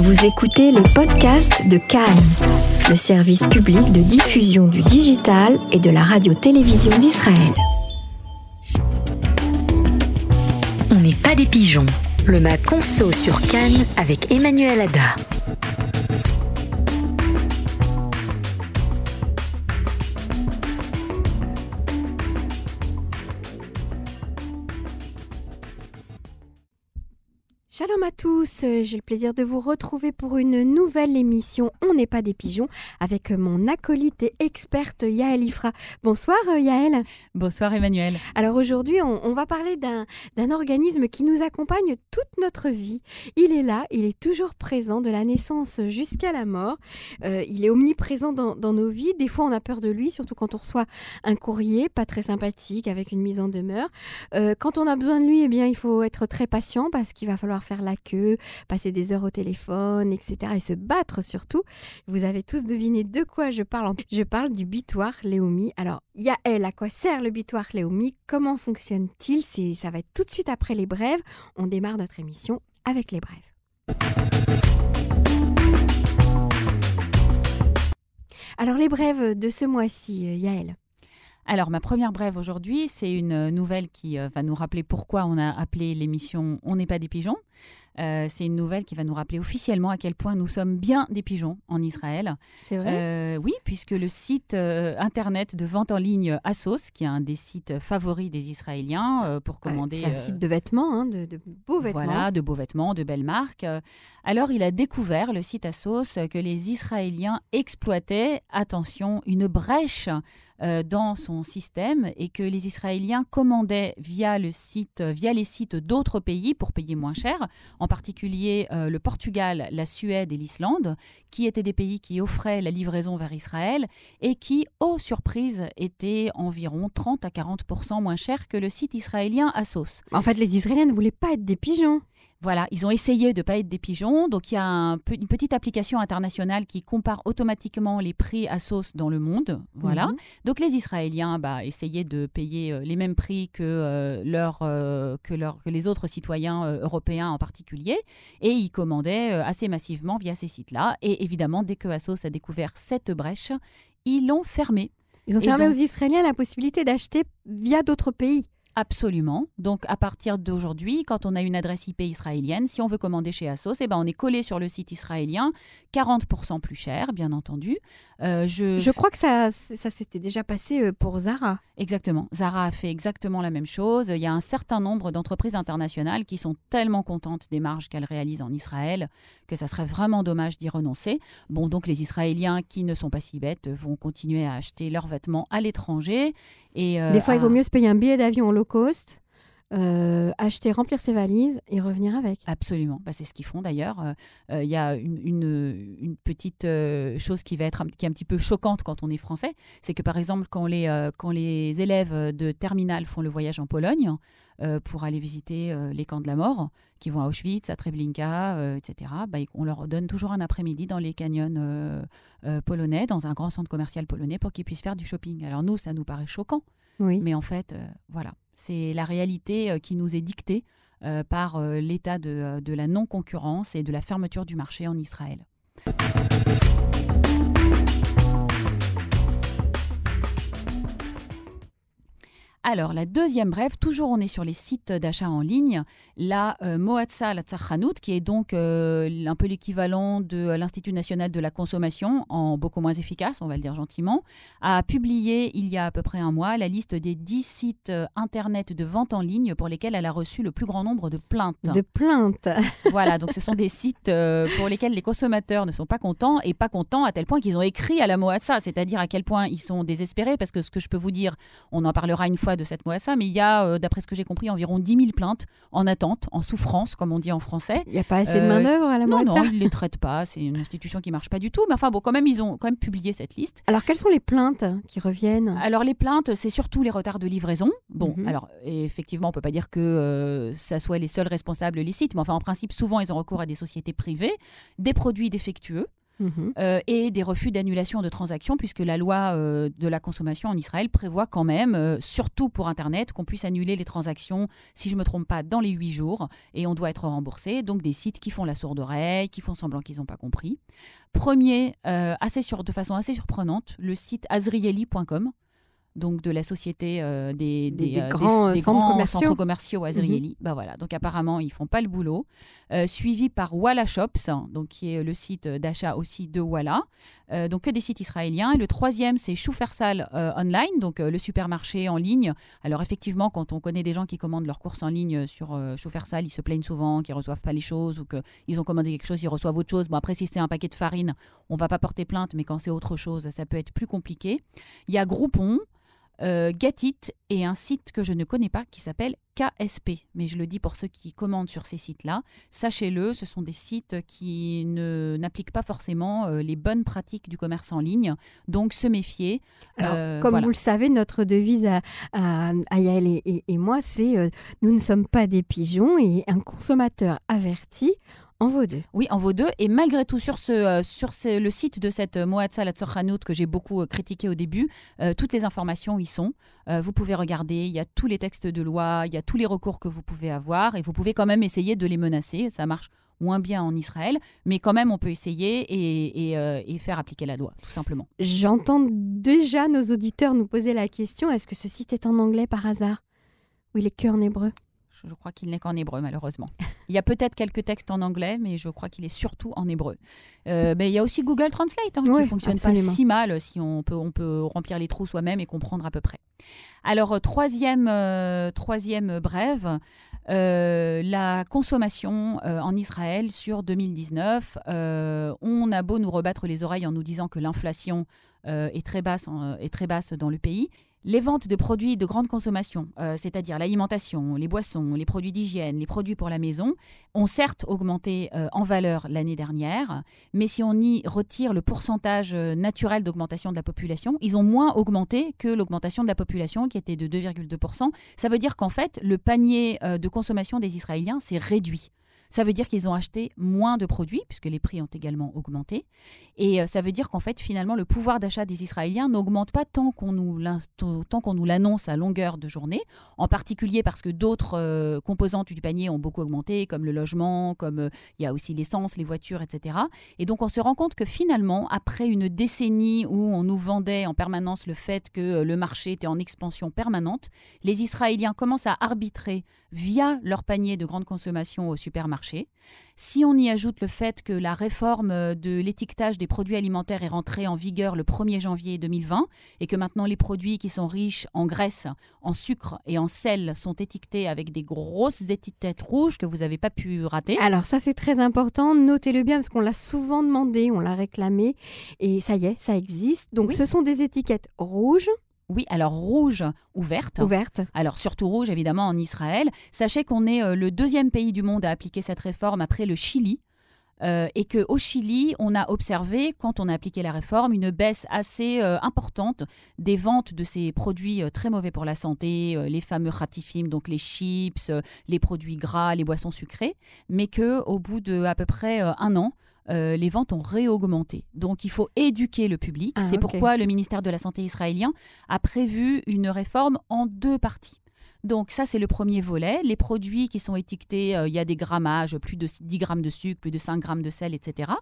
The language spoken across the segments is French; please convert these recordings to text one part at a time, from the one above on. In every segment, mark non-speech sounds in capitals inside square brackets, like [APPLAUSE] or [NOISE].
Vous écoutez les podcasts de Cannes, le service public de diffusion du digital et de la radio-télévision d'Israël. On n'est pas des pigeons. Le Mac Conso sur Cannes avec Emmanuel Ada. Shalom à tous, euh, j'ai le plaisir de vous retrouver pour une nouvelle émission On n'est pas des pigeons avec mon acolyte et experte Yaël Ifra. Bonsoir euh, Yaël. Bonsoir Emmanuel. Alors aujourd'hui on, on va parler d'un d'un organisme qui nous accompagne toute notre vie. Il est là, il est toujours présent de la naissance jusqu'à la mort. Euh, il est omniprésent dans, dans nos vies. Des fois on a peur de lui, surtout quand on reçoit un courrier pas très sympathique avec une mise en demeure. Euh, quand on a besoin de lui, eh bien il faut être très patient parce qu'il va falloir faire la queue, passer des heures au téléphone, etc. Et se battre surtout. Vous avez tous deviné de quoi je parle. Je parle du butoir Léomi. Alors, Yael, à quoi sert le butoir Léomi? Comment fonctionne-t-il? Ça va être tout de suite après les brèves. On démarre notre émission avec les brèves. Alors, les brèves de ce mois-ci, euh, Yael. Alors, ma première brève aujourd'hui, c'est une euh, nouvelle qui euh, va nous rappeler pourquoi on a appelé l'émission On n'est pas des pigeons. Euh, c'est une nouvelle qui va nous rappeler officiellement à quel point nous sommes bien des pigeons en Israël. C'est vrai Euh, oui, puisque le site internet de vente en ligne Asos, qui est un des sites favoris des Israéliens pour commander. C'est un site de vêtements, hein, de, de beaux vêtements. Voilà, de beaux vêtements, de belles marques. Alors, il a découvert, le site Asos, que les Israéliens exploitaient, attention, une brèche euh, dans son système et que les Israéliens commandaient via, le site, via les sites d'autres pays pour payer moins cher, en particulier euh, le Portugal, la Suède et l'Islande, qui étaient des pays qui offraient la livraison vers Israël et qui, aux surprises, étaient environ 30 à 40% moins cher que le site israélien Asos. En fait, les Israéliens ne voulaient pas être des pigeons. Voilà, ils ont essayé de ne pas être des pigeons. Donc, il y a un une petite application internationale qui compare automatiquement les prix à sauce dans le monde. Voilà. Mhm. Donc, les Israéliens bah, essayaient de payer euh, les mêmes prix que, euh, leur, euh, que, leur- que les autres citoyens euh, européens en particulier. Et ils commandaient assez massivement via ces sites-là. Et évidemment, dès que Asos a découvert cette brèche, ils l'ont fermée. Ils ont fermé donc- aux Israéliens la possibilité d'acheter via d'autres pays. Absolument. Donc à partir d'aujourd'hui, quand on a une adresse IP israélienne, si on veut commander chez Asos, eh ben, on est collé sur le site israélien, 40% plus cher, bien entendu. Euh, je... Je crois que ça, ça s'était déjà passé euh, pour Zara. Exactement. Zara a fait exactement la même chose. Il y a un certain nombre d'entreprises internationales qui sont tellement contentes des marges qu'elles réalisent en Israël que ça serait vraiment dommage d'y renoncer. Bon, donc les Israéliens qui ne sont pas si bêtes vont continuer à acheter leurs vêtements à l'étranger. Et, euh, Des fois, il vaut mieux se payer un billet d'avion cost, euh, acheter, remplir ses valises et revenir avec. Absolument, Bah, c'est ce qu'ils font d'ailleurs. Euh, euh, Il y a une, une- une petite euh, chose qui va être un, qui est un petit peu choquante quand on est français, c'est que par exemple quand les, quand les élèves de terminale font le voyage en Pologne pour aller visiter les camps de la mort, qui vont à Auschwitz, à Treblinka, etc., bah, on leur donne toujours un après-midi dans les canyons polonais, dans un grand centre commercial polonais pour qu'ils puissent faire du shopping. Alors nous, ça nous paraît choquant. Oui. Mais en fait, euh, voilà, c'est la réalité euh, qui nous est dictée euh, par euh, l'état de, de la non-concurrence et de la fermeture du marché en Israël. Alors, la deuxième brève, toujours on est sur les sites d'achat en ligne. La euh, Moatsa la qui est donc euh, un peu l'équivalent de l'Institut national de la consommation, en beaucoup moins efficace, on va le dire gentiment, a publié il y a à peu près un mois la liste des 10 sites euh, internet de vente en ligne pour lesquels elle a reçu le plus grand nombre de plaintes. De plaintes. [LAUGHS] Voilà, donc ce sont des sites euh, pour lesquels les consommateurs ne sont pas contents et pas contents à tel point qu'ils ont écrit à la Moatsa, c'est-à-dire à quel point ils sont désespérés parce que ce que je peux vous dire, on en parlera une fois de cette Moatsa, mais il y a, euh, d'après ce que j'ai compris, environ 10 000 plaintes en attente, en souffrance, comme on dit en français. Il n'y a pas assez de Euh, main-d'œuvre à la Non, Moatsa non, ils ne les traitent pas, c'est une institution qui marche pas du tout, mais enfin bon, quand même, ils ont quand même publié cette liste. Alors, quelles sont les plaintes qui reviennent? Alors les plaintes, c'est surtout les retards de livraison. Bon, Mhm. alors effectivement, on peut pas dire que euh, ça soit les seuls responsables les sites, mais enfin en principe, souvent ils ont recours à des sociétés privées, des produits défectueux. Mhm. euh, et des refus d'annulation de transactions, puisque la loi euh, de la consommation en Israël prévoit quand même, euh, surtout pour Internet, qu'on puisse annuler les transactions, si je ne me trompe pas, dans les huit jours, et on doit être remboursé. Donc des sites qui font la sourde oreille, qui font semblant qu'ils n'ont pas compris. Premier, assez sur, de façon assez surprenante, le site azrieli.com. Donc de la société euh, des, Des- des, des euh, grands, euh, centres grands commerciaux. centres commerciaux Azrieli. Bah voilà. Donc apparemment ils font pas le boulot. Euh, suivi par Walla Shops, donc qui est le site d'achat aussi de Walla. Euh, donc que des sites israéliens. Et le troisième, c'est Schufersal euh, Online, donc euh, le supermarché en ligne. Alors effectivement, quand on connaît des gens qui commandent leurs courses en ligne sur euh, Schufersal, ils se plaignent souvent qu'ils reçoivent pas les choses ou qu'ils ont commandé quelque chose, ils reçoivent autre chose. Bon après, si c'est un paquet de farine, on va pas porter plainte, mais quand c'est autre chose, ça peut être plus compliqué. Il y a Groupon. Euh, Gatit et un site que je ne connais pas qui s'appelle KSP. Mais je le dis pour ceux qui commandent sur ces sites-là. Sachez-le, ce sont des sites qui ne- n'appliquent pas forcément euh, les bonnes pratiques du commerce en ligne. Donc se méfier. Alors, Euh, comme voilà. vous le savez, notre devise à, à, à Yael et, et- et moi, c'est euh, nous ne sommes pas des pigeons et un consommateur averti en vaut deux. Oui, en vaut deux. Et malgré tout, sur, ce, euh, sur ce- le site de cette euh, Moad Salat Sorhanout que j'ai beaucoup euh, critiqué au début, euh, toutes les informations y sont. Vous pouvez regarder, il y a tous les textes de loi, il y a tous les recours que vous pouvez avoir et vous pouvez quand même essayer de les menacer. Ça marche moins bien en Israël, mais quand même on peut essayer et, et, euh, et faire appliquer la loi, tout simplement. J'entends déjà nos auditeurs nous poser la question est-ce que ce site est en anglais par hasard? Oui, il est que en hébreu? Je, crois qu'il n'est qu'en hébreu, malheureusement. Il y a peut-être quelques textes en anglais, mais je crois qu'il est surtout en hébreu. Euh, mais il y a aussi Google Translate, hein, Ouais, qui fonctionne absolument. pas si mal, si on peut, on peut remplir les trous soi-même et comprendre à peu près. Alors, euh, troisième, euh, troisième brève, euh, la consommation euh, en Israël sur 2019. Euh, on a beau nous rebattre les oreilles en nous disant que l'inflation est, très basse en- est très basse dans le pays. Les ventes de produits de grande consommation, euh, c'est-à-dire l'alimentation, les boissons, les produits d'hygiène, les produits pour la maison, ont certes augmenté euh, en valeur l'année dernière, mais si on y retire le pourcentage euh, naturel d'augmentation de la population, ils ont moins augmenté que l'augmentation de la population qui était de 2,2%. Ça veut dire qu'en fait, le panier de consommation des Israéliens s'est réduit. Ça veut dire qu'ils ont acheté moins de produits, puisque les prix ont également augmenté. Et euh, ça veut dire qu'en fait, finalement, le pouvoir d'achat des Israéliens n'augmente pas tant qu'on nous l'annonce à longueur de journée, en particulier parce que d'autres euh, composantes du panier ont beaucoup augmenté, comme le logement, comme euh, il y a aussi l'essence, les voitures, etc. Et donc, on se rend compte que finalement, après une décennie où on nous vendait en permanence le fait que le marché était en expansion permanente, les Israéliens commencent à arbitrer via leur panier de grande consommation au supermarché. Si on y ajoute le fait que la réforme euh, de l'étiquetage des produits alimentaires est rentrée en vigueur le 1er janvier 2020 et que maintenant les produits qui sont riches en graisse, en sucre et en sel sont étiquetés avec des grosses étiquettes rouges que vous n'avez pas pu rater. Alors ça c'est très important, notez-le bien parce qu'on l'a souvent demandé, on l'a réclamé et ça y est, ça existe. Donc Oui. ce sont des étiquettes rouges Oui, alors rouge ou verte. ouvertes. Alors surtout rouge évidemment en Israël. Sachez qu'on est euh, le deuxième pays du monde à appliquer cette réforme après le Chili. Euh, et qu'au Chili, on a observé, quand on a appliqué la réforme, une baisse assez euh, importante des ventes de ces produits euh, très mauvais pour la santé, les fameux ratifimes, donc les chips, les produits gras, les boissons sucrées, mais que au bout de à peu près un an, euh, les ventes ont réaugmenté. Donc il faut éduquer le public. Ah, C'est pourquoi le ministère de la Santé israélien a prévu une réforme en deux parties. Donc ça, c'est le premier volet. Les produits qui sont étiquetés, euh, il y a des grammages, plus de 10 grammes de sucre, plus de 5 grammes de sel, etc.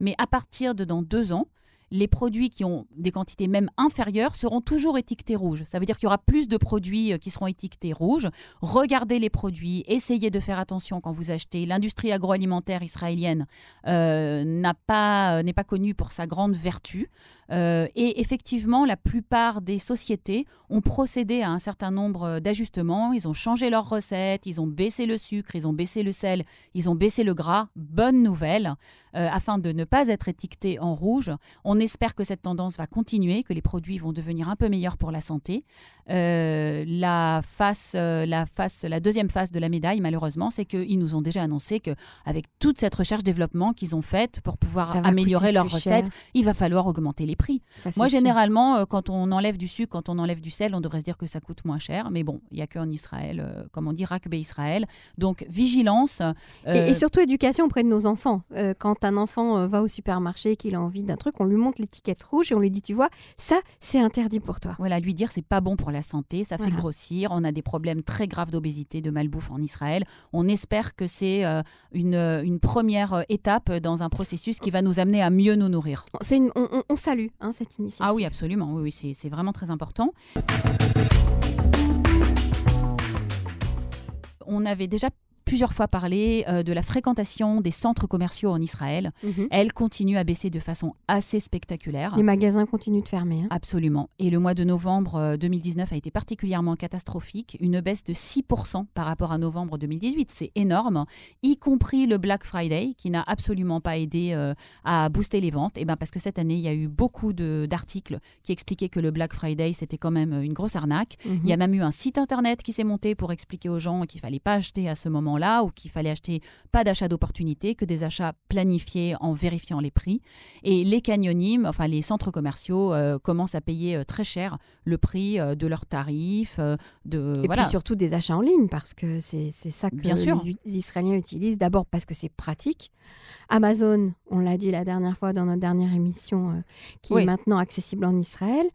Mais à partir de dans deux ans, les produits qui ont des quantités même inférieures seront toujours étiquetés rouges. Ça veut dire qu'il y aura plus de produits euh, qui seront étiquetés rouges. Regardez les produits, essayez de faire attention quand vous achetez. L'industrie agroalimentaire israélienne euh, pas, n'est pas connue pour sa grande vertu. Euh, et effectivement, la plupart des sociétés ont procédé à un certain nombre euh, d'ajustements. Ils ont changé leurs recettes, ils ont baissé le sucre, ils ont baissé le sel, ils ont baissé le gras. Bonne nouvelle, euh, afin de ne pas être étiquetés en rouge. On espère que cette tendance va continuer, que les produits vont devenir un peu meilleurs pour la santé. Euh, la face, la face, la deuxième face de la médaille, malheureusement, c'est qu'ils nous ont déjà annoncé que avec toute cette recherche développement qu'ils ont faite pour pouvoir améliorer leurs cher. recettes, il va falloir augmenter les prix. Ça, Moi, généralement, euh, quand on enlève du sucre, quand on enlève du sel, on devrait se dire que ça coûte moins cher. Mais bon, il n'y a qu'en Israël, euh, comme on dit, Rakbe Israël. Donc, vigilance. Et, euh, et surtout éducation auprès de nos enfants. Euh, quand un enfant va au supermarché et qu'il a envie d'un truc, on lui montre l'étiquette rouge et on lui dit, tu vois, ça, c'est interdit pour toi. Voilà, lui dire c'est pas bon pour la santé, ça fait grossir, on a des problèmes très graves d'obésité, de malbouffe en Israël. On espère que c'est une, une première étape dans un processus qui va nous amener à mieux nous nourrir. C'est une- on, on- on salue hein, cette initiative. Ah oui, absolument, oui, c'est vraiment très important. On avait déjà plusieurs fois parlé euh, de la fréquentation des centres commerciaux en Israël. Mhm. Elle continue à baisser de façon assez spectaculaire. Les magasins continuent de fermer. hein. Absolument. Et le mois de novembre euh, 2019 a été particulièrement catastrophique, une baisse de 6% par rapport à novembre 2018. C'est énorme, y compris le Black Friday, qui n'a absolument pas aidé euh, à booster les ventes. Et ben parce que cette année, il y a eu beaucoup d'articles qui expliquaient que le Black Friday, c'était quand même une grosse arnaque. Mhm. Il y a même eu un site internet qui s'est monté pour expliquer aux gens qu'il fallait pas acheter à ce moment-là ou qu'il fallait acheter pas d'achat d'opportunité, que des achats planifiés en vérifiant les prix. Et les canyonimes, enfin les centres commerciaux, euh, commencent à payer euh, très cher le prix euh, de leurs tarifs. de, Et voilà. puis surtout des achats en ligne, parce que c'est ça que Bien sûr. les, Israéliens utilisent. D'abord parce que c'est pratique. Amazon, on l'a dit la dernière fois dans notre dernière émission, euh, qui Oui. est maintenant accessible en Israël.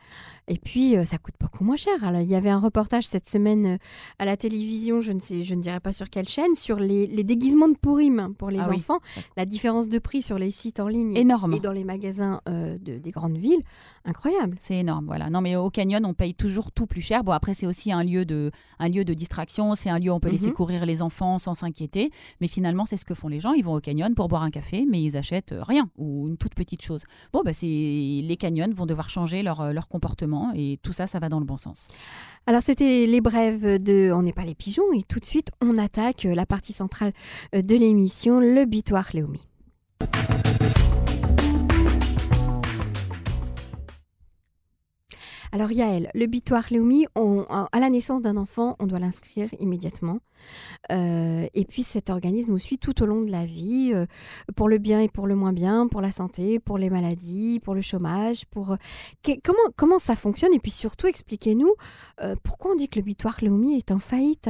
Et puis, euh, ça coûte beaucoup moins cher. Alors, il y avait un reportage cette semaine euh, à la télévision, je ne, sais, je ne dirais pas sur quelle chaîne, sur les, les déguisements de Purim pour les Ah oui. enfants. La différence de prix sur les sites en ligne Énorme. et dans les magasins euh, de- des grandes villes, incroyable. C'est énorme, voilà. Non, mais au canyon, on paye toujours tout plus cher. Bon, après, c'est aussi un lieu de, un lieu de distraction. C'est un lieu où on peut laisser Mhm. courir les enfants sans s'inquiéter. Mais finalement, c'est ce que font les gens. Ils vont au canyon pour boire un café, mais ils achètent rien ou une toute petite chose. Bon, bah, les canyons vont devoir changer leur, euh, leur comportement et tout ça, ça va dans le bon sens. Alors c'était les brèves de On n'est pas les pigeons et tout de suite on attaque euh, la partie centrale euh, de l'émission, le bitoire Léomi. Alors Yael, le bitoire Léomi, à la naissance d'un enfant, on doit l'inscrire immédiatement. Euh, et puis cet organisme nous suit tout au long de la vie, euh, pour le bien et pour le moins bien, pour la santé, pour les maladies, pour le chômage, pour... comment, comment ça fonctionne? Et puis surtout, expliquez-nous pourquoi on dit que le bitoire Léomi est en faillite?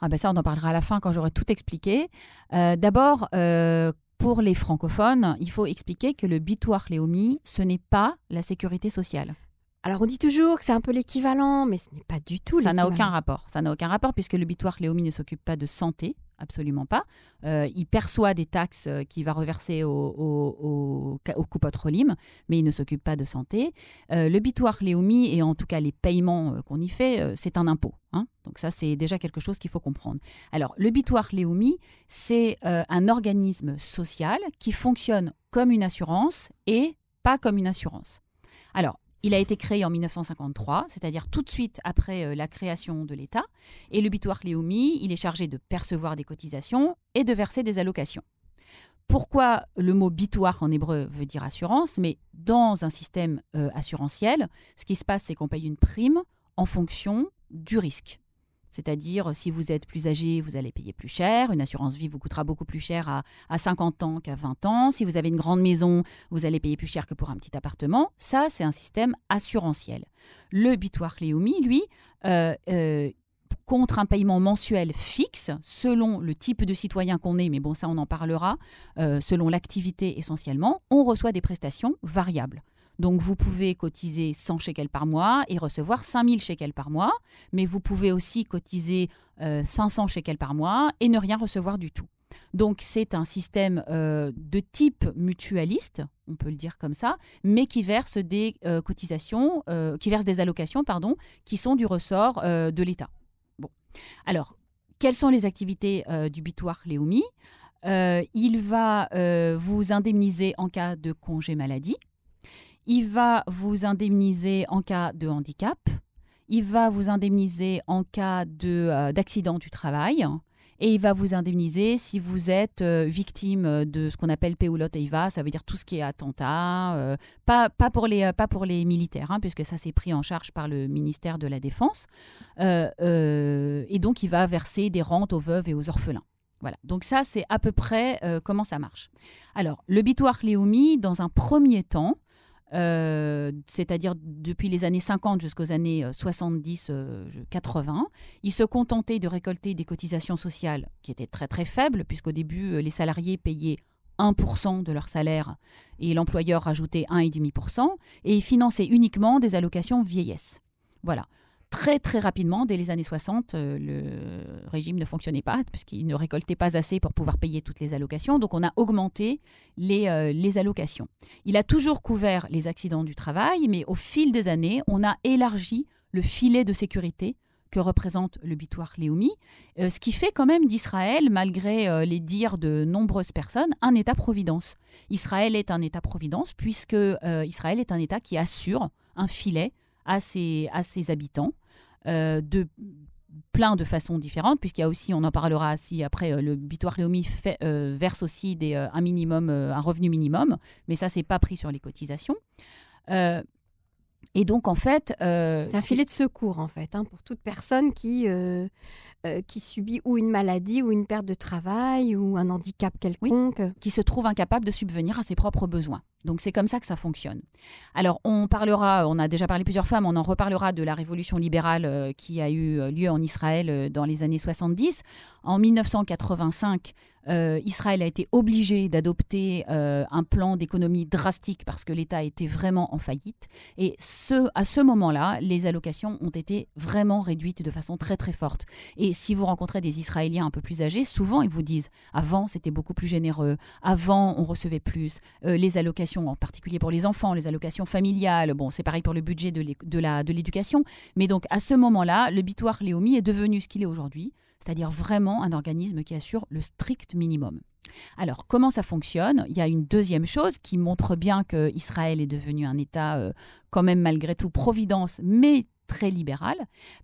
Ah ben ça, on en parlera à la fin quand j'aurai tout expliqué. Euh, D'abord, euh, pour les francophones, il faut expliquer que le bitoire Léomi, ce n'est pas la sécurité sociale. Alors on dit toujours que c'est un peu l'équivalent, mais ce n'est pas du tout Ça n'a aucun rapport. Ça n'a aucun rapport puisque le bitoire Léomi ne s'occupe pas de santé, absolument pas. Euh, il perçoit des taxes euh, qu'il va reverser au, au, au, mais il ne s'occupe pas de santé. Euh, le bitoire Léomi, et en tout cas les paiements qu'on y fait, c'est un impôt. hein. Donc ça, c'est déjà quelque chose qu'il faut comprendre. Alors, le bitoire Léomi, c'est un organisme social qui fonctionne comme une assurance et pas comme une assurance. Alors, il a été créé en 1953, c'est-à-dire tout de suite après euh, la création de l'État. Et le bitoire Léomi, il est chargé de percevoir des cotisations et de verser des allocations. Pourquoi le mot bitoire en hébreu veut dire assurance? Mais dans un système euh, assurantiel, ce qui se passe, c'est qu'on paye une prime en fonction du risque. C'est-à-dire, si vous êtes plus âgé, vous allez payer plus cher. Une assurance vie vous coûtera beaucoup plus cher à, à 50 ans qu'à 20 ans. Si vous avez une grande maison, vous allez payer plus cher que pour un petit appartement. Ça, c'est un système assurantiel. Le bitoire Léomi, lui, euh, euh, contre un paiement mensuel fixe, selon le type de citoyen qu'on est, mais bon, ça, on en parlera, euh, selon l'activité essentiellement, on reçoit des prestations variables. Donc, vous pouvez cotiser 100 shekels par mois et recevoir 5000 shekels par mois, mais vous pouvez aussi cotiser euh, 500 shekels par mois et ne rien recevoir du tout. Donc, c'est un système euh, de type mutualiste, on peut le dire comme ça, mais qui verse des euh, cotisations, euh, qui verse des allocations, pardon, qui sont du ressort euh, de l'État. Bon. Alors, quelles sont les activités euh, du bitoire Léomi? Euh, Il va euh, vous indemniser en cas de congé maladie. Il va vous indemniser en cas de handicap. Il va vous indemniser en cas euh, d'accident du travail. Et il va vous indemniser si vous êtes euh, victime de ce qu'on appelle Peulot Eiva, ça veut dire tout ce qui est attentat, euh, pas, pas, pour les, pas pour les militaires, hein, puisque ça c'est pris en charge par le ministère de la Défense. Et donc il va verser des rentes aux veuves et aux orphelins. Voilà, donc ça c'est à peu près comment ça marche. Alors, le bitoire Léomi, dans un premier temps, euh, c'est-à-dire depuis les années 50 jusqu'aux années 70-80. Euh, ils se contentaient de récolter des cotisations sociales qui étaient très très faibles, puisqu'au début, les salariés payaient 1% de leur salaire et l'employeur rajoutait 1,5%, et ils finançaient uniquement des allocations vieillesse. Voilà très très rapidement, dès les années 60, euh, le régime ne fonctionnait pas puisqu'il ne récoltait pas assez pour pouvoir payer toutes les allocations. Donc on a augmenté les, euh, les allocations. Il a toujours couvert les accidents du travail, mais au fil des années, on a élargi le filet de sécurité que représente le bitoire Léomi, euh, ce qui fait quand même d'Israël, malgré les dires de nombreuses personnes, un État-providence. Israël est un État-providence puisque Israël est un État qui assure un filet à ses, à ses habitants, euh, de plein de façons différentes, puisqu'il y a aussi, on en parlera aussi après, euh, le Bitoire Léomi fait, euh, verse aussi des, un minimum, un revenu minimum, mais ça, c'est pas pris sur les cotisations. et donc, en fait... c'est un filet de secours, en fait, hein, pour toute personne qui, qui subit ou une maladie, ou une perte de travail, ou un handicap quelconque. qui se trouve incapable de subvenir à ses propres besoins. Donc c'est comme ça que ça fonctionne. Alors on parlera, on a déjà parlé plusieurs fois, mais on en reparlera de la révolution libérale euh, qui a eu euh, lieu en Israël euh, dans les années 70. En 1985, euh, Israël a été obligé d'adopter un plan d'économie drastique parce que l'État était vraiment en faillite. Et ce, à ce moment-là, les allocations ont été vraiment réduites de façon très très forte. Et si vous rencontrez des Israéliens un peu plus âgés, souvent ils vous disent avant c'était beaucoup plus généreux, avant on recevait plus, les allocations en particulier pour les enfants, les allocations familiales, bon c'est pareil pour le budget de l'éducation. Mais donc à ce moment-là, le bitoire Léomi est devenu ce qu'il est aujourd'hui c'est-à-dire vraiment un organisme qui assure le strict minimum. Alors, comment ça fonctionne? Il y a une deuxième chose qui montre bien que Israël est devenu un État euh, quand même malgré tout providence, mais très libéral,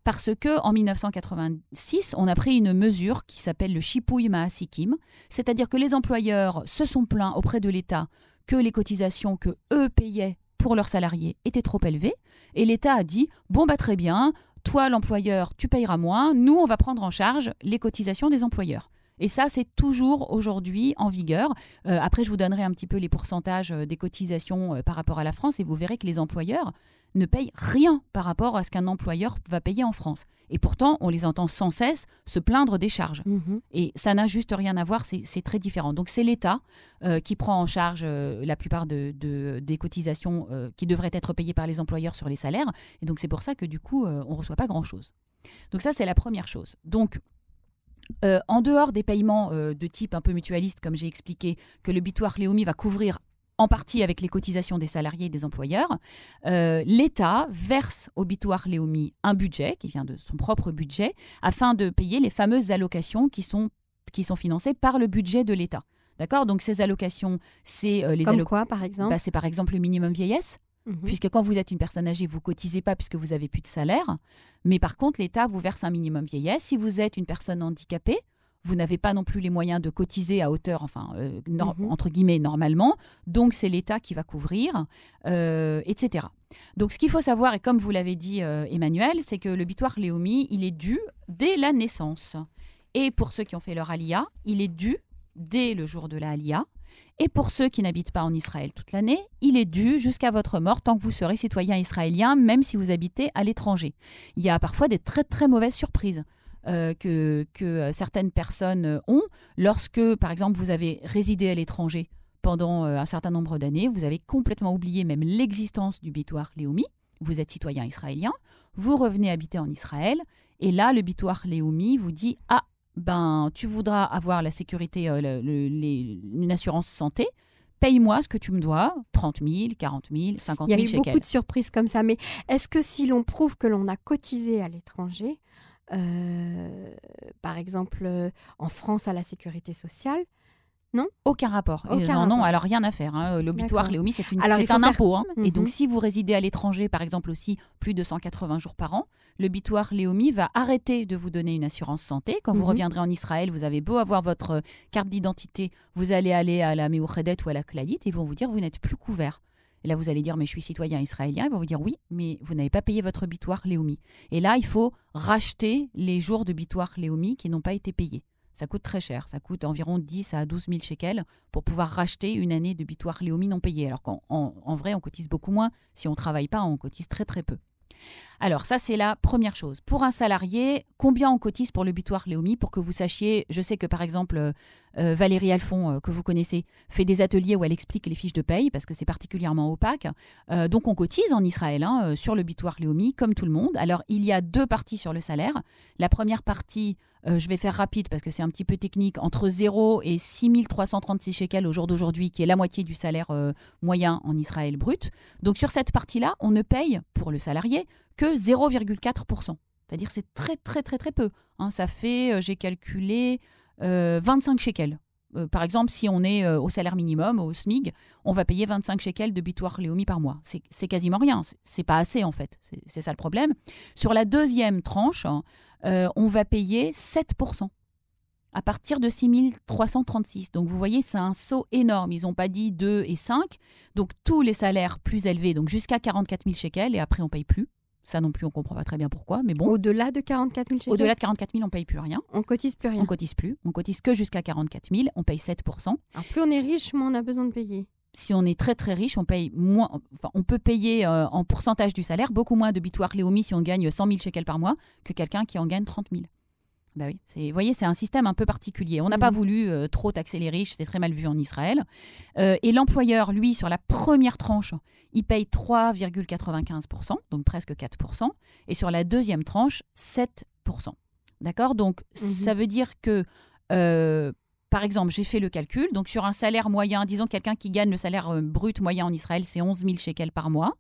parce que en 1986, on a pris une mesure qui s'appelle le Shipouy Maasikim, c'est-à-dire que les employeurs se sont plaints auprès de l'État que les cotisations que eux payaient pour leurs salariés étaient trop élevées, et l'État a dit bon bah très bien, toi l'employeur, tu payeras moins, nous on va prendre en charge les cotisations des employeurs. Et ça, c'est toujours aujourd'hui en vigueur. Euh, après, je vous donnerai un petit peu les pourcentages euh, des cotisations euh, par rapport à la France et vous verrez que les employeurs ne payent rien par rapport à ce qu'un employeur va payer en France. Et pourtant, on les entend sans cesse se plaindre des charges. Mhm. Et ça n'a juste rien à voir, c'est très différent. Donc c'est l'État euh, qui prend en charge euh, la plupart de, des cotisations euh, qui devraient être payées par les employeurs sur les salaires. Et donc c'est pour ça que du coup, on ne reçoit pas grand-chose. Donc ça, c'est la première chose. Donc en dehors des paiements de type un peu mutualiste, comme j'ai expliqué, que le bitoire Léomi va couvrir en partie avec les cotisations des salariés et des employeurs, euh, l'État verse au bitoire Léomi un budget qui vient de son propre budget afin de payer les fameuses allocations qui sont, qui sont financées par le budget de l'État. D'accord? Donc ces allocations, c'est euh, les allocations. quoi, par exemple? Bah, C'est par exemple le minimum vieillesse. Mhm. Puisque quand vous êtes une personne âgée, vous cotisez pas puisque vous avez plus de salaire. Mais par contre, l'État vous verse un minimum vieillesse. Si vous êtes une personne handicapée, vous n'avez pas non plus les moyens de cotiser à hauteur, enfin, euh, mhm. entre guillemets, normalement. Donc, c'est l'État qui va couvrir, euh, etc. Donc, ce qu'il faut savoir, et comme vous l'avez dit, euh, Emmanuel, c'est que le bitoire Léomi, il est dû dès la naissance. Et pour ceux qui ont fait leur alia, il est dû dès le jour de la alia. Et pour ceux qui n'habitent pas en Israël toute l'année, il est dû jusqu'à votre mort tant que vous serez citoyen israélien, même si vous habitez à l'étranger. Il y a parfois des très très mauvaises surprises. Euh, que, euh, certaines personnes euh, ont lorsque, par exemple, vous avez résidé à l'étranger pendant un certain nombre d'années, vous avez complètement oublié même l'existence du bitoire Léomi, vous êtes citoyen israélien, vous revenez habiter en Israël, et là, le bitoire Léomi vous dit Ah, ben, tu voudras avoir la sécurité, une assurance santé, paye-moi ce que tu me dois, 30 000, 40 000, 50 000 Il y a eu beaucoup de surprises comme ça, mais est-ce que si l'on prouve que l'on a cotisé à l'étranger, euh, par exemple euh, en France à la sécurité sociale. Non Aucun rapport. Aucun non, alors rien à faire. Hein. L'obitoire, Léomi, c'est un impôt. Hein. Et donc, mhm. si vous résidez à l'étranger, par exemple aussi plus de 180 jours par an, l'obitoire Léomi va arrêter de vous donner une assurance santé. Quand vous mhm. reviendrez en Israël, vous avez beau avoir votre carte d'identité, vous allez aller à la Meouchedet ou à la Klalit et ils vont vous dire vous n'êtes plus couvert. Et là, vous allez dire, mais je suis citoyen israélien. Ils vont vous dire, oui, mais vous n'avez pas payé votre bitoire Léomi. Et là, il faut racheter les jours de bitoire Léomi qui n'ont pas été payés. Ça coûte très cher. Ça coûte environ 10 à 12 000 shekels pour pouvoir racheter une année de bitoire Léomi non payée. Alors qu'en en, vrai, on cotise beaucoup moins. Si on ne travaille pas, on cotise très très peu. Alors ça, c'est la première chose. Pour un salarié, combien on cotise pour le butoir Léomi Pour que vous sachiez, je sais que par exemple, euh, euh, Valérie Alphon, euh, que vous connaissez, fait des ateliers où elle explique les fiches de paye parce que c'est particulièrement opaque. donc on cotise en Israël hein, sur le butoir Léomi, comme tout le monde. Alors il y a deux parties sur le salaire. La première partie, je vais faire rapide parce que c'est un petit peu technique, entre 0 et 6336 shekels au jour d'aujourd'hui, qui est la moitié du salaire moyen en Israël brut. Donc sur cette partie-là, on ne paye pour le salarié que 0,4%. C'est-à-dire c'est très très très très peu. Hein. ça fait, euh, j'ai calculé, 25 euh, shekels. Euh, par exemple, si on est au salaire minimum, au SMIG, on va payer 25 shekels de bitoire Léomi par mois. C'est quasiment rien. C'est pas assez en fait. C'est ça le problème. Sur la deuxième tranche, hein, on va payer 7% à partir de 6336. Donc vous voyez, c'est un saut énorme. Ils n'ont pas dit 2 et 5. Donc tous les salaires plus élevés, donc jusqu'à 44 000 shekels, et après on paye plus. Ça non plus, on comprend pas très bien pourquoi, mais bon. Au-delà de 44 000 shekels? Au-delà de 44 000, on paye plus rien. On cotise plus rien. On cotise plus. On cotise que jusqu'à 44 000. On paye 7 Alors plus on est riche, moins on a besoin de payer. Si on est très très riche, on paye moins. Enfin, on peut payer euh, en pourcentage du salaire beaucoup moins de bitoire Léomi si on gagne 100 000 shekels par mois que quelqu'un qui en gagne 30 000. Bah oui, vous voyez, c'est un système un peu particulier. On n'a pas mhm. voulu euh, trop taxer les riches, c'est très mal vu en Israël. Euh, et l'employeur, lui, sur la première tranche, il paye 3,95%, donc presque 4%, et sur la deuxième tranche, 7%. D'accord? Donc, mhm. ça veut dire que, par exemple, j'ai fait le calcul, donc sur un salaire moyen, disons quelqu'un qui gagne le salaire brut moyen en Israël, c'est 11 000 shekels par mois.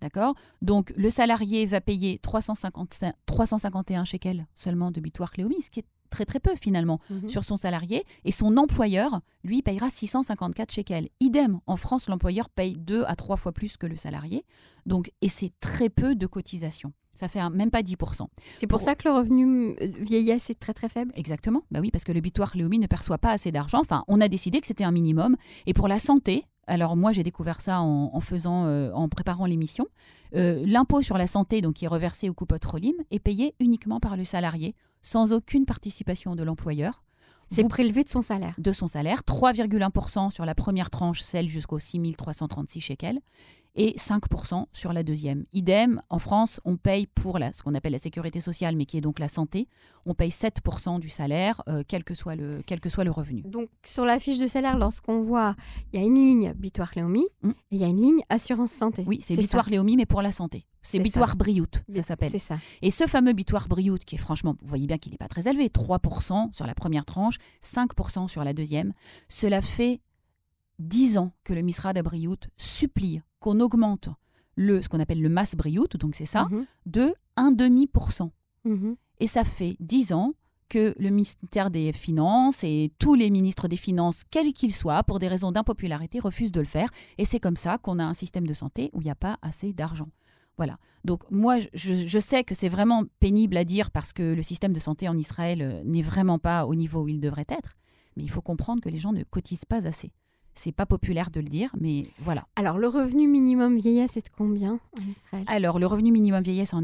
D'accord? Donc, le salarié va payer 351 shekels seulement de bitoire très très peu finalement mhm. sur son salarié. Et son employeur, lui, payera 654 shekels. Idem, en France, l'employeur paye deux à trois fois plus que le salarié. Donc, et c'est très peu de cotisation. Ça fait même pas 10%. C'est pour, ça que le revenu euh, vieillesse est très très faible? Exactement. Bah oui, parce que le bitoire Léomi ne perçoit pas assez d'argent. Enfin, on a décidé que c'était un minimum. Et pour la santé, alors moi j'ai découvert ça en, faisant, euh, en préparant l'émission. Euh, l'impôt sur la santé, donc qui est reversé au coupot Rolim, est payé uniquement par le salarié, sans aucune participation de l'employeur. C'est prélevé de son salaire. De son salaire, 3,1% sur la première tranche, celle jusqu'aux 6336 shekels, et 5% sur la deuxième. Idem, en France, on paye pour la, ce qu'on appelle la sécurité sociale, mais qui est donc la santé, on paye 7% du salaire, euh, quel, que soit le, quel que soit le revenu. Donc sur la fiche de salaire, lorsqu'on voit, il y a une ligne Bitoire Léomi hmm. et il y a une ligne Assurance Santé. Oui, c'est Bitoire Léomi, mais pour la santé. C'est Bitoire Briout, ça s'appelle. C'est ça. Et ce fameux Bitoire Briout, qui est franchement, vous voyez bien qu'il n'est pas très élevé, 3% sur la première tranche, 5% sur la deuxième, cela fait 10 ans que le Misra d'Abriout supplie qu'on augmente le, ce qu'on appelle le masse Briout, donc c'est ça, mhm. de 1,5%. Mhm. Et ça fait 10 ans que le ministère des Finances et tous les ministres des Finances, quels qu'ils soient, pour des raisons d'impopularité, refusent de le faire. Et c'est comme ça qu'on a un système de santé où il n'y a pas assez d'argent. Voilà. Donc moi, je, sais que c'est vraiment pénible à dire parce que le système de santé en Israël euh, n'est vraiment pas au niveau où il devrait être. Mais il faut comprendre que les gens ne cotisent pas assez. C'est pas populaire de le dire, mais voilà. Alors, le revenu minimum vieillesse est de combien en Israël? Alors, le revenu minimum vieillesse,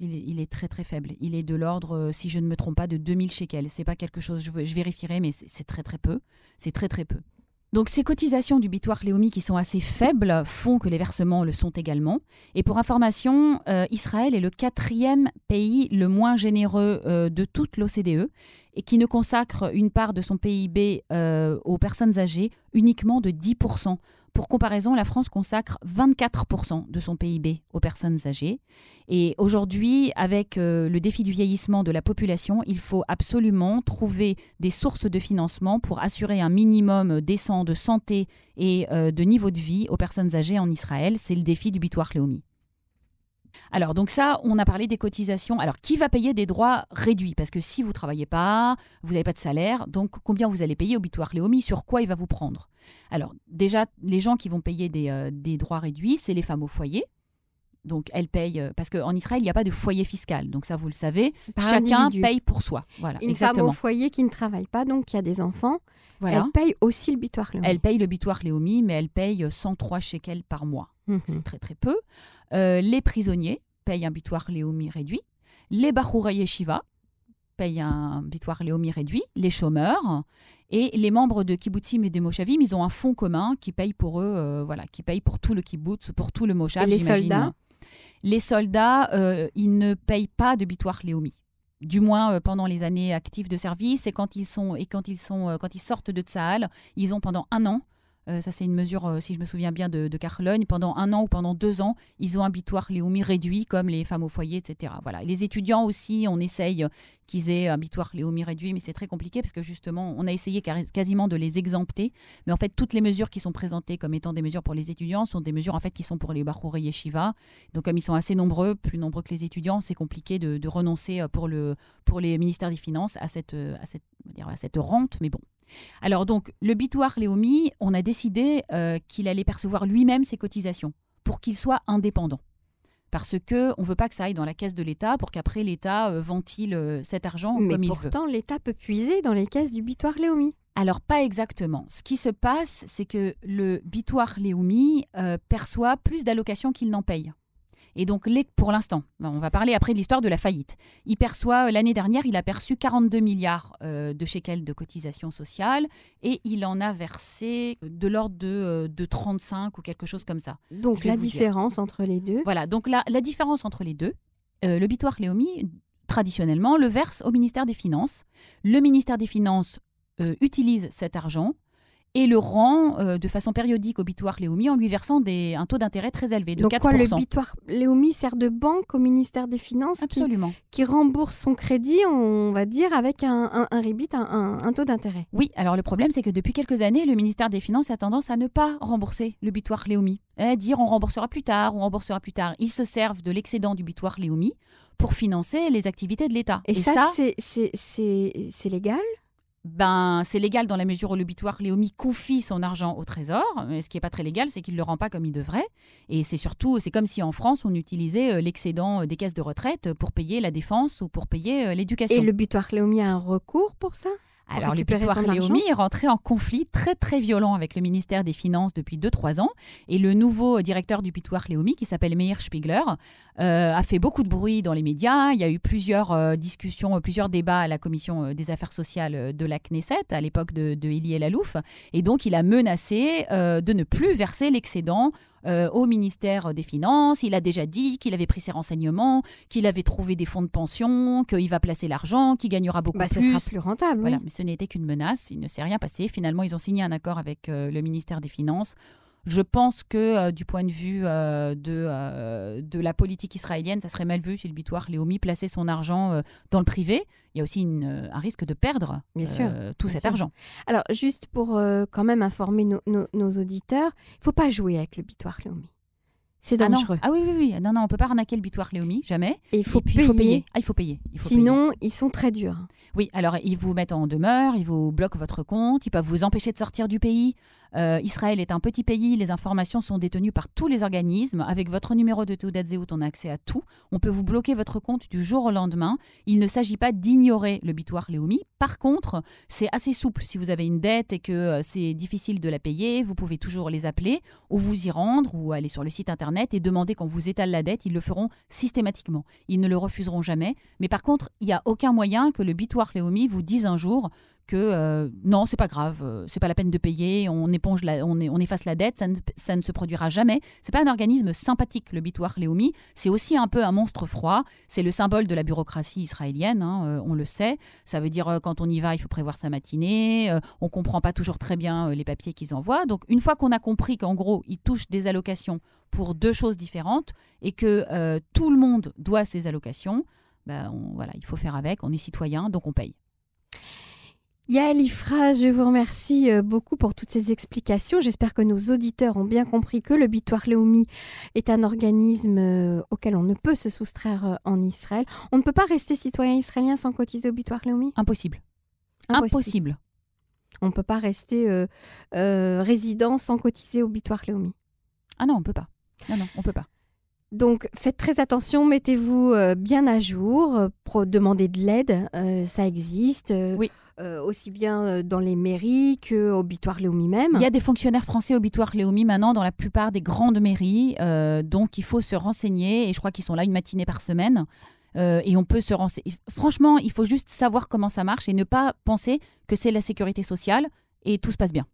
il, est, très très faible. Il est de l'ordre, euh, si je ne me trompe pas, de 2000 shekels. C'est pas quelque chose, je, je vérifierai, mais c'est très très peu. C'est très très peu. Donc ces cotisations du bitoire Léomi qui sont assez faibles font que les versements le sont également. Et pour information, euh, Israël est le quatrième pays le moins généreux euh, de toute l'OCDE et qui ne consacre une part de son PIB euh, aux personnes âgées uniquement de 10%. Pour comparaison, la France consacre 24% de son PIB aux personnes âgées. Et aujourd'hui, avec euh, le défi du vieillissement de la population, il faut absolument trouver des sources de financement pour assurer un minimum décent de santé et euh, de niveau de vie aux personnes âgées en Israël. C'est le défi du bitoire Léomi. Alors, donc ça, on a parlé des cotisations. Alors, qui va payer des droits réduits? Parce que si vous ne travaillez pas, vous n'avez pas de salaire, donc combien vous allez payer au bitoire Léomi? Sur quoi il va vous prendre? Alors, déjà, les gens qui vont payer des, euh, droits réduits, c'est les femmes au foyer. Donc, elles payent, euh, parce qu'en Israël, il n'y a pas de foyer fiscal. Donc, ça, vous le savez, chacun paye pour soi. Voilà, Une femme au foyer qui ne travaille pas, donc qui a des enfants, elle paye aussi le bitoire Léomi. Elle paye le bitoire Léomi, mais elle paye 103 shekels par mois. Mhm. C'est très, très peu. Euh, les prisonniers payent un bitoire Léomi réduit. Les Bachoura Yeshiva payent un bitoire Léomi réduit, les chômeurs et les membres de kibbutzim et de moshavim, ils ont un fonds commun qui paye pour eux, euh, voilà, qui paye pour tout le kibbutz, pour tout le moshav. Et les soldats? Les soldats, euh, ils ne payent pas de bitoire Léomi. Du moins euh, pendant les années actives de service et quand ils sont et quand ils sont euh, quand ils sortent de Tsahal, ils ont pendant un an. Euh, ça, c'est une mesure, euh, si je me souviens bien, de, de Carlogne. Pendant un an ou pendant deux ans, ils ont un bitoire Léomi réduit, comme les femmes au foyer, etc. Voilà. Les étudiants aussi, on essaye qu'ils aient un bitoire Léomi réduit, mais c'est très compliqué parce que justement, on a essayé quasi- quasiment de les exempter. Mais en fait, toutes les mesures qui sont présentées comme étant des mesures pour les étudiants sont des mesures en fait qui sont pour les Bachouré Yeshiva. Donc, comme ils sont assez nombreux, plus nombreux que les étudiants, c'est compliqué de, de renoncer euh, pour, le, pour les ministères des Finances à cette, à cette, à cette rente. Mais bon. Alors, donc, le bitoire Léomi, on a décidé euh, qu'il allait percevoir lui-même ses cotisations pour qu'il soit indépendant. Parce que on veut pas que ça aille dans la caisse de l'État pour qu'après l'État euh, ventile euh, cet argent Mais comme il veut. pourtant, l'État peut puiser dans les caisses du bitoire Léomi. Alors pas exactement. Ce qui se passe, c'est que le bitoire Léoumi euh, perçoit plus d'allocations qu'il n'en paye. Et donc, les- pour l'instant, ben, on va parler après de l'histoire de la faillite. Il perçoit, euh, l'année dernière, il a perçu 42 milliards euh, de shekels de cotisations sociales et il en a versé de l'ordre de, euh, de 35 ou quelque chose comme ça. Donc la dire. différence entre les deux. Voilà, donc la, la différence entre les deux, euh, le bitoire Léomi, traditionnellement, le verse au ministère des Finances. Le ministère des Finances euh, utilise cet argent et le rend euh, de façon périodique au bitoire Léomi en lui versant des, un taux d'intérêt très élevé, de Donc 4%. quoi, le bitoire Léomi sert de banque au ministère des Finances qui, Absolument. qui rembourse son crédit, on va dire, avec un, un, un rebit, un, taux d'intérêt. Oui, alors le problème, c'est que depuis quelques années, le ministère des Finances a tendance à ne pas rembourser le bitoire Léomi. Eh, dire on remboursera plus tard, on remboursera plus tard. Ils se servent de l'excédent du bitoire Léomi pour financer les activités de l'État. Et, ça, c'est légal? Ben, c'est légal dans la mesure où le bitoire Léomi confie son argent au Trésor. Mais ce qui n'est pas très légal, c'est qu'il ne le rend pas comme il devrait. Et c'est surtout, c'est comme si en France, on utilisait euh, l'excédent euh, des caisses de retraite pour payer la défense ou pour payer euh, l'éducation. Et le bitoire Léomi a un recours pour ça? Alors, argent Léomi est rentré en conflit très très violent avec le ministère des Finances depuis 2-3 ans. Et le nouveau directeur du bitoire Léomi, qui s'appelle Meir Spiegler, euh, a fait beaucoup de bruit dans les médias. Il y a eu plusieurs euh, discussions, euh, plusieurs débats à la commission des affaires sociales de la Knesset à l'époque de, de Eli Elalouf. Et donc, il a menacé euh, de ne plus verser l'excédent euh, au ministère des Finances. Il a déjà dit qu'il avait pris ses renseignements, qu'il avait trouvé des fonds de pension, qu'il va placer l'argent, qu'il gagnera beaucoup bah, Ça plus. sera plus rentable. Voilà, oui. mais ce n'était qu'une menace, il ne s'est rien passé. Finalement, ils ont signé un accord avec euh, le ministère des Finances. Je pense que euh, du point de vue euh, de, euh, de la politique israélienne, ça serait mal vu si le bitoire Léomi plaçait son argent dans le privé. Il y a aussi une, un risque de perdre Bien sûr, tout bien cet sûr. argent. Alors, juste pour quand même informer nos, auditeurs, il faut pas jouer avec le bitoire Léomi. C'est Ah, non. dangereux. ah oui, oui, oui. Non, non, on peut pas arnaquer le bitoire Léomi, jamais. Et il faut, Et puis, payer, il faut payer. Ah, il faut payer. Il faut payer. Sinon, ils sont très durs. Oui, alors ils vous mettent en demeure, ils vous bloquent votre compte, ils peuvent vous empêcher de sortir du pays. Euh, Israël est un petit pays, les informations sont détenues par tous les organismes. Avec votre numéro de Teudat Zéhout, on a accès à tout. On peut vous bloquer votre compte du jour au lendemain. Il ne s'agit pas d'ignorer le bitoire Léomi. Par contre, c'est assez souple. Si vous avez une dette et que euh, c'est difficile de la payer, vous pouvez toujours les appeler ou vous y rendre ou aller sur le site internet et demander qu'on vous étale la dette. Ils le feront systématiquement. Ils ne le refuseront jamais. Mais par contre, il n'y a aucun moyen que le bitoire Léomi vous dise un jour que euh, non, c'est pas grave, euh, c'est pas la peine de payer, on éponge, on, efface la dette, ça ne, se produira jamais. C'est pas un organisme sympathique, le bitoire Léomi. C'est aussi un peu un monstre froid. C'est le symbole de la bureaucratie israélienne, hein, euh, on le sait. Ça veut dire euh, quand on y va, il faut prévoir sa matinée. on comprend pas toujours très bien les papiers qu'ils envoient. Donc une fois qu'on a compris qu'en gros, ils touchent des allocations pour deux choses différentes et que tout le monde doit ces allocations, ben, voilà, il faut faire avec. On est citoyen, donc on paye. Yael Ifra, je vous remercie euh, beaucoup pour toutes ces explications. J'espère que nos auditeurs ont bien compris que le bitoire Léomi est un organisme euh, auquel on ne peut se soustraire euh, en Israël. On ne peut pas rester citoyen israélien sans cotiser au bitoire Léomi Impossible. Impossible. Impossible. On ne peut pas rester euh, euh, résident sans cotiser au bitoire Léomi. Ah non, on peut pas. Non, non, on peut pas. Donc faites très attention, mettez-vous euh, bien à jour, euh, demandez de l'aide, euh, ça existe, Oui. euh, aussi bien dans les mairies qu'au bitoire Léomi même. Il y a des fonctionnaires français au bitoire Léomi maintenant dans la plupart des grandes mairies, euh, donc il faut se renseigner et je crois qu'ils sont là une matinée par semaine. et on peut se renseigner. Franchement, il faut juste savoir comment ça marche et ne pas penser que c'est la sécurité sociale et tout se passe bien.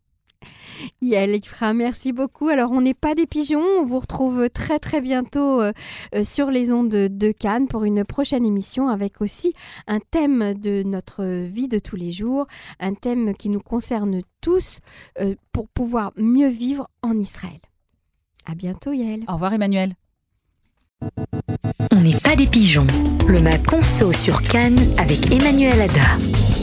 [LAUGHS] Yael Ifra, merci beaucoup. Alors, on n'est pas des pigeons. On vous retrouve très, très bientôt euh, euh, sur les ondes de, Cannes pour une prochaine émission avec aussi un thème de notre vie de tous les jours, un thème qui nous concerne tous euh, pour pouvoir mieux vivre en Israël. À bientôt, Yael. Au revoir, Emmanuel. On n'est pas des pigeons. Le Mac Conso sur Cannes avec Emmanuel Ada.